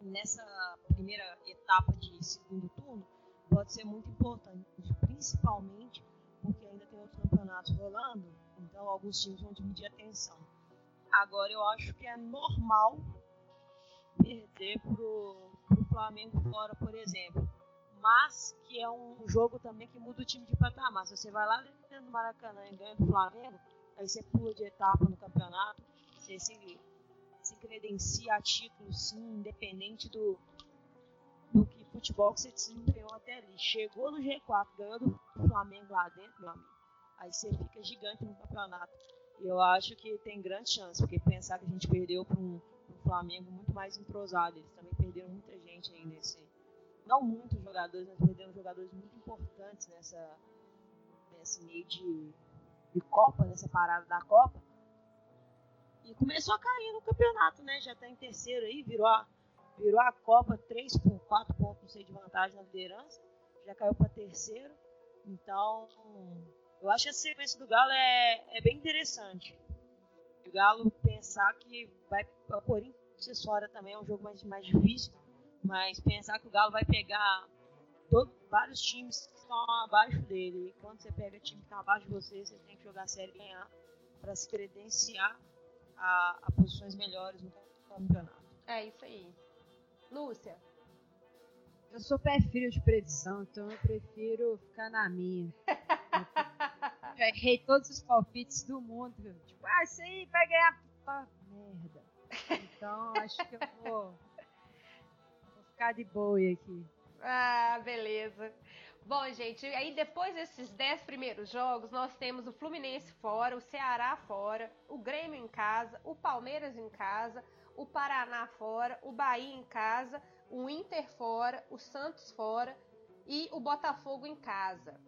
nessa primeira etapa de segundo turno pode ser muito importante, principalmente porque ainda tem outros campeonatos rolando, então alguns times vão dividir a atenção. Agora eu acho que é normal perder pro, pro Flamengo fora, por exemplo mas que é um jogo também que muda o time de patamar. Se você vai lá dentro do Maracanã e ganha do Flamengo, aí você pula de etapa no campeonato, você se, se credencia a título, sim, independente do, do que futebol que você desempenhou até ali. Chegou no G4, ganhou do Flamengo lá dentro, meu amigo, aí você fica gigante no campeonato. Eu acho que tem grande chance, porque pensar que a gente perdeu para um, um Flamengo muito mais entrosado, eles também perderam muita gente aí nesse não muitos jogadores, nós perdemos jogadores muito importantes nessa, nesse meio de, de Copa, nessa parada da Copa. E começou a cair no campeonato, né? Já está em terceiro aí, virou a, virou a Copa 3 por 4 pontos, não sei, de vantagem na liderança. Já caiu para terceiro. Então, eu acho que a sequência do Galo é, é bem interessante. O Galo pensar que vai a Corinthians fora também é um jogo mais, mais difícil mas pensar que o Galo vai pegar todo, vários times que estão abaixo dele. E quando você pega time que está abaixo de você, você tem que jogar sério e ganhar para se credenciar a, a, posições melhores no campeonato. É isso aí. Lúcia. Eu sou pé frio de previsão, então eu prefiro ficar na minha. eu errei todos os palpites do mundo. Tipo, ah, isso aí vai ganhar. Ah, merda. Então acho que eu vou ficar de boi aqui. Ah, beleza. Bom, gente, aí depois desses 10 primeiros jogos, nós temos o Fluminense fora, o Ceará fora, o Grêmio em casa, o Palmeiras em casa, o Paraná fora, o Bahia em casa, o Inter fora, o Santos fora e o Botafogo em casa.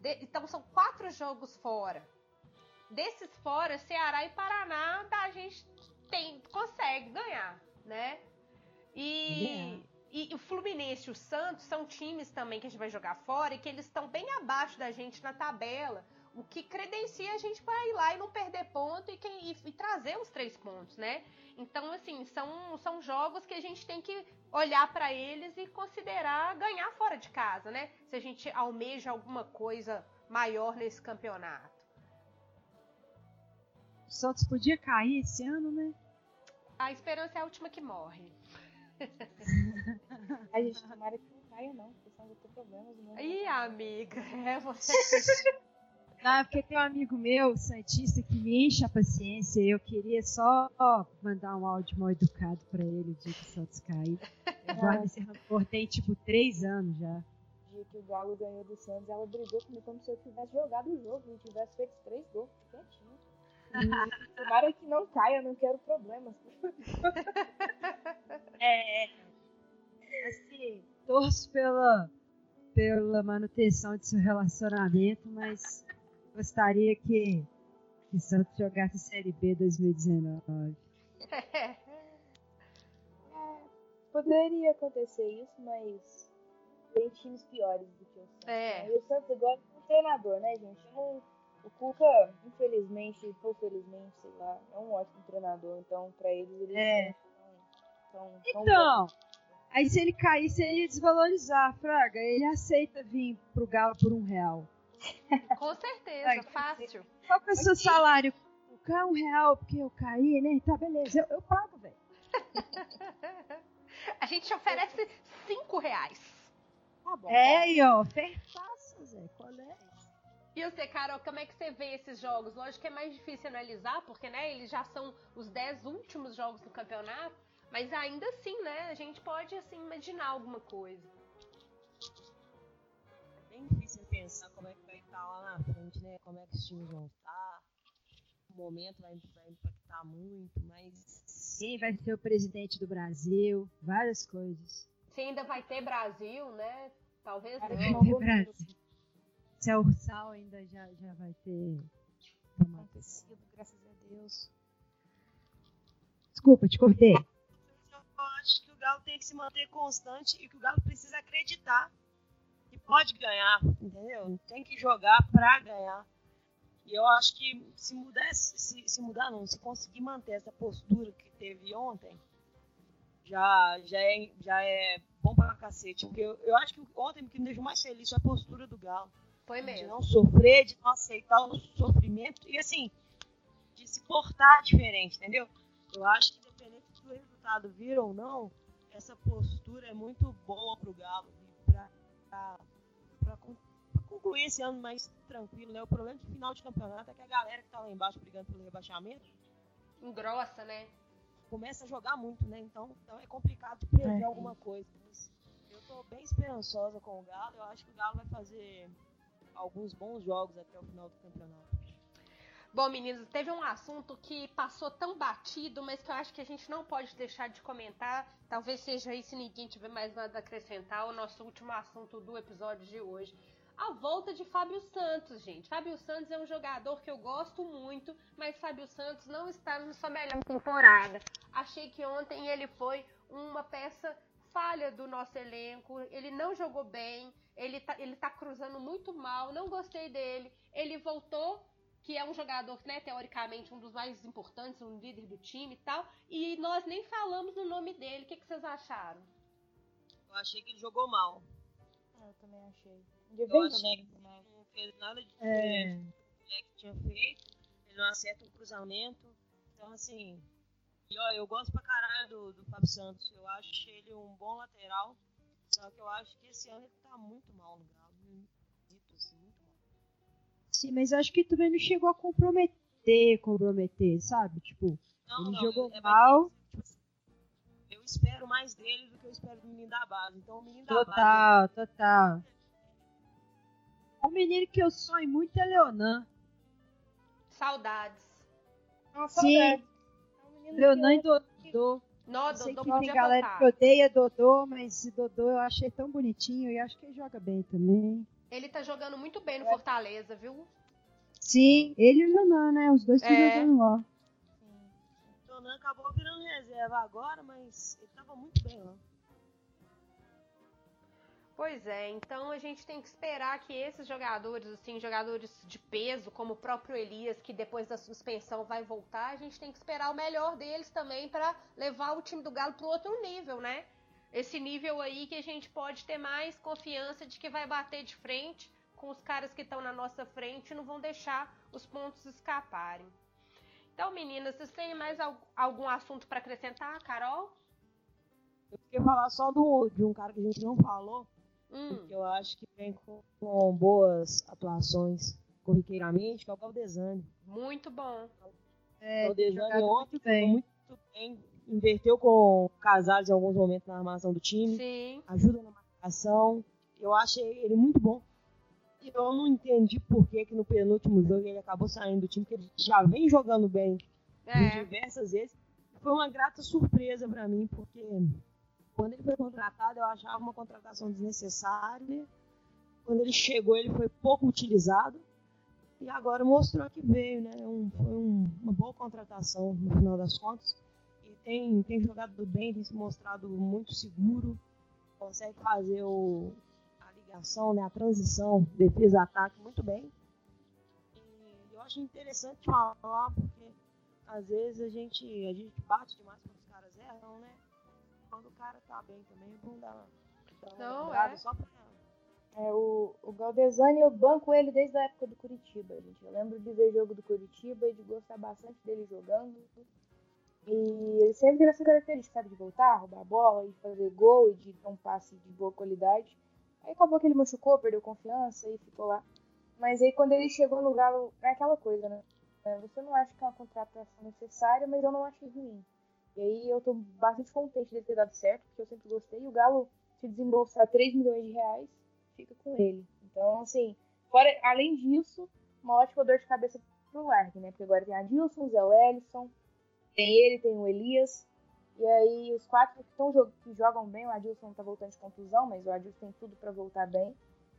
De, então são quatro jogos fora. Desses fora, Ceará e Paraná, a gente tem, consegue ganhar, né? E, yeah. E o Fluminense e o Santos são times também que a gente vai jogar fora e que eles estão bem abaixo da gente na tabela. O que credencia a gente para ir lá e não perder ponto e, quem, e, e, trazer os três pontos, né? Então, assim, são, são jogos que a gente tem que olhar para eles e considerar ganhar fora de casa, né? Se a gente almeja alguma coisa maior nesse campeonato. O Santos podia cair esse ano, né? A esperança é a última que morre. A gente tomara que não caia, não, porque senão vai ter problemas. Né? Ih, amiga, é você. Não, é porque tem um amigo meu, Santista, que me enche a paciência. Eu queria só ó, mandar um áudio mal educado pra ele o dia que o Santos cair. Eu guardo esse rancor tem tipo três anos já. O dia que o Galo ganhou do Santos, ela brigou comigo como se eu tivesse jogado o jogo e tivesse feito três gols. Quietinho. tomara que não caia, eu não quero problemas. é, assim, torço pela, pela manutenção de seu relacionamento, mas gostaria que, que Santos jogasse Série B 2019. É, poderia acontecer isso, mas tem times piores do que o Santos. É. E o Santos agora é um treinador, né, gente? Eu não O Cuca, infelizmente, ou felizmente, sei lá, é um ótimo treinador, então pra eles eles É. tão, tão, Então, aí se ele cair, se ele desvalorizar, Fraga, ele aceita vir pro Galo por um real. Com certeza, Ai, fácil. Qual que é o seu salário? O cara um real porque eu caí, né? Tá, beleza, eu, eu pago, velho. A gente oferece cinco reais. Tá bom. É aí, ó, ofertaça, Zé, qual é? E você, Carol, como é que você vê esses jogos? Lógico que é mais difícil analisar, porque né, eles já são os dez últimos jogos do campeonato, mas ainda assim, né, a gente pode assim imaginar alguma coisa. É bem difícil pensar como é que vai estar lá na frente, né? Como é que os times vão estar. O momento vai, vai impactar muito, mas. Quem vai ser o presidente do Brasil? Várias coisas. Se ainda vai ter Brasil, né? Talvez não. Vai ter Brasil. Se é o Sal ainda já, já vai ter. acontecido, graças a Deus. Desculpa, te cortei. Eu acho que o Galo tem que se manter constante e que o Galo precisa acreditar que pode ganhar, entendeu? Tem que jogar pra ganhar. E eu acho que se mudar, se, se mudar não, se conseguir manter essa postura que teve ontem, já, já, é, já é bom pra cacete. Porque eu, eu acho que ontem o que me deixou mais feliz foi a postura do Galo. Foi de mesmo. não sofrer, de não aceitar o sofrimento e assim, de se portar diferente, entendeu? Eu acho que independente do resultado vir ou não, essa postura é muito boa pro Galo e con- pra concluir esse ano mais tranquilo, né? O problema do final de campeonato é que a galera que tá lá embaixo brigando pelo rebaixamento Engrossa, né? começa a jogar muito, né? Então, então é complicado de prever É. alguma coisa. Mas eu tô bem esperançosa com o Galo. Eu acho que o Galo vai fazer alguns bons jogos até o final do campeonato. Bom, meninos, teve um assunto que passou tão batido, mas que eu acho que a gente não pode deixar de comentar. Talvez seja aí, se ninguém tiver mais nada a acrescentar, o nosso último assunto do episódio de hoje. A volta de Fábio Santos, gente. Fábio Santos é um jogador que eu gosto muito, mas Fábio Santos não está na sua melhor temporada. Achei que ontem ele foi uma peça falha do nosso elenco. Ele não jogou bem, ele tá, ele tá cruzando muito mal, não gostei dele. Ele voltou que é um jogador, né, teoricamente, um dos mais importantes, um líder do time e tal. E nós nem falamos no nome dele. O que, que vocês acharam? Eu achei que ele jogou mal. Ah, Eu também achei. De Eu bem achei que não fez nada de É, diferente do que tinha feito. Ele não acerta um cruzamento. Então, assim. E ó, eu gosto pra caralho do, do Fábio Santos. Eu acho ele um bom lateral. Só que eu acho que esse ano ele tá muito mal no Galo. Dito assim, muito mal. sim, mas acho que também não chegou a comprometer, comprometer, sabe? Tipo, Não, ele não, jogou é- mal. tipo assim, eu espero mais dele do que eu espero do menino da base. Então, o menino da base. Total, total. O menino que eu sonho muito é Leonan. Saudades. Nossa, Sim. saudade. Leonan e Dodô. Eu sei Dodô que tem galera voltar. que odeia Dodô, mas Dodô eu achei tão bonitinho e acho que ele joga bem também. Ele tá jogando muito bem no É. Fortaleza, viu? Sim, ele e o Leonan, né? Os dois estão É. jogando lá. Sim. O acabou virando reserva agora, mas ele tava muito bem lá. Pois é, então a gente tem que esperar que esses jogadores, assim, jogadores de peso, como o próprio Elias, que depois da suspensão vai voltar, a gente tem que esperar o melhor deles também pra levar o time do Galo pro outro nível, né? Esse nível aí que a gente pode ter mais confiança de que vai bater de frente com os caras que estão na nossa frente e não vão deixar os pontos escaparem. Então, meninas, vocês têm mais al- algum assunto pra acrescentar, Carol? Eu queria falar só do, de um cara que a gente não falou, Hum, que eu acho que vem com, com boas atuações corriqueiramente, que é o Galdesani. muito bom. É, Galdesani ontem bem. muito bem, inverteu com Casares em alguns momentos na armação do time, Sim. ajuda na marcação. Eu achei ele muito bom. E eu não entendi por que, que no penúltimo jogo ele acabou saindo do time, porque ele já vem jogando bem por É. diversas vezes. Foi uma grata surpresa pra mim, porque quando ele foi contratado, eu achava uma contratação desnecessária. Quando ele chegou, ele foi pouco utilizado. E agora mostrou que veio, né? Um- foi um- uma boa contratação no final das contas. E tem, tem jogado bem, tem se mostrado muito seguro. Consegue fazer o, a ligação, né? A transição defesa-ataque muito bem. E acho interessante falar, porque às vezes a gente, a gente bate demais quando os caras erram, né? Quando o cara tá bem também, vamos dar uma, dar uma Não, é. só pra. É, o, o Galdesani, eu banco ele desde a época do Curitiba, gente. Eu lembro de ver jogo do Curitiba e de gostar bastante dele jogando. E ele sempre teve essa característica, sabe, de voltar, roubar a bola e fazer gol e de dar um passe de boa qualidade. Aí acabou que ele machucou, perdeu confiança e ficou lá. Mas aí quando ele chegou no Galo, é aquela coisa, né? É, Você não acha que é uma contratação necessária, mas eu não achei ruim. E aí eu tô bastante contente dele ter dado certo, porque eu sempre gostei. E o Galo, se desembolsar 3 milhões de reais, fica com ele. Então, assim, fora, além disso, uma ótima dor de cabeça pro Largue, né? Porque agora tem a Dilson, Zé Wellison, tem ele, tem o Elias. E aí os quatro que, tão, que jogam bem, o Adilson tá voltando de contusão, mas o Adilson tem tudo pra voltar bem.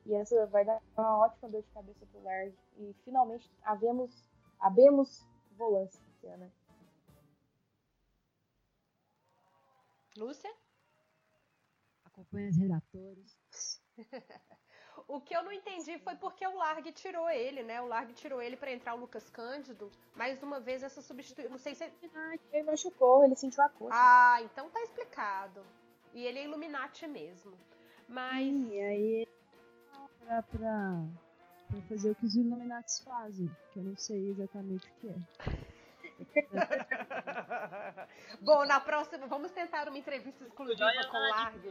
E essa vai dar uma ótima dor de cabeça pro Largue. E finalmente havemos, habemos volância, né? Lúcia? Acompanha os redatores. O que eu não entendi foi porque o Largue tirou ele, né? O Largue tirou ele pra entrar o Lucas Cândido. Mais uma vez essa substituição. Não sei se. Ele machucou, ele sentiu a coxa. Ah, então tá explicado. E ele é Illuminati mesmo. Mas. E aí pra, pra, pra fazer o que os Illuminatis fazem, que eu não sei exatamente o que é. Bom, na próxima, vamos tentar uma entrevista exclusiva com o Largue.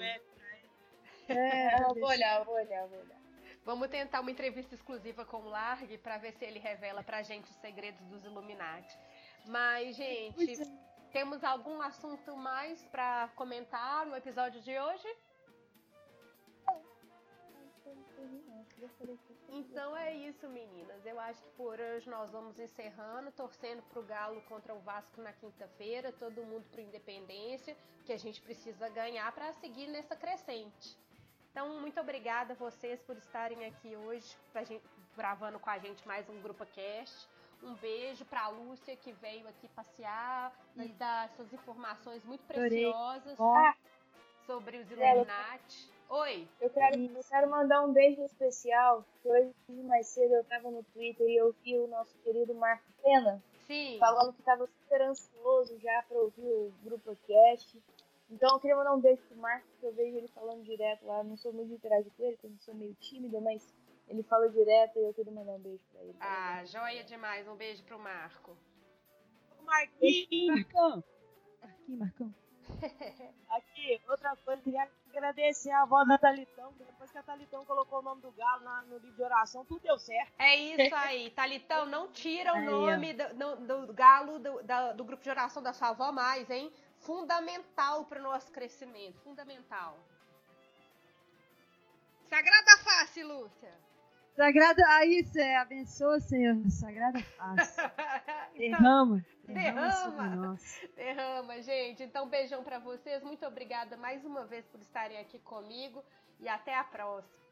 É, eu vou olhar, vou olhar, vou olhar. Vamos tentar uma entrevista exclusiva com o Largue pra ver se ele revela pra gente os segredos dos Illuminati. Mas, gente, temos algum assunto mais pra comentar no episódio de hoje? Então é isso, meninas. Eu acho que por hoje nós vamos encerrando, torcendo pro Galo contra o Vasco na quinta-feira, todo mundo pro Independência, que a gente precisa ganhar para seguir nessa crescente. Então, muito obrigada a vocês por estarem aqui hoje, gente, gravando com a gente mais um Grupo Cast. Um beijo pra Lúcia, que veio aqui passear e dar essas informações muito preciosas sobre os Illuminati. Oi! Eu quero, eu quero mandar um beijo especial, que hoje mais cedo eu tava no Twitter e eu vi o nosso querido Marco Pena Sim. falando que tava super ansioso já pra ouvir o Grupo Cast. Então eu queria mandar um beijo pro Marco, que eu vejo ele falando direto lá. Não sou muito de interagir com ele, porque eu sou meio tímida, mas ele fala direto e eu queria mandar um beijo pra ele. Ah, joia demais. Um beijo pro Marco. Marquinhos, Marcão! Aqui, Marcão. Aqui, outra coisa, queria agradecer a avó da Talitão, que depois que a Talitão colocou o nome do Galo na- no livro de oração, tudo deu certo. É isso aí. Talitão, não tira o Aí, nome do, no- do galo do, da- do grupo de oração da sua avó mais, hein? Fundamental pro nosso crescimento. Fundamental. Sagrada face, Lúcia. Sagrada, aí, Sé, abençoa, Senhor. Sagrada face. Derrama. Derrama sobre Derrama. Derrama, gente. Então, beijão pra vocês. Muito obrigada mais uma vez por estarem aqui comigo. E até a próxima.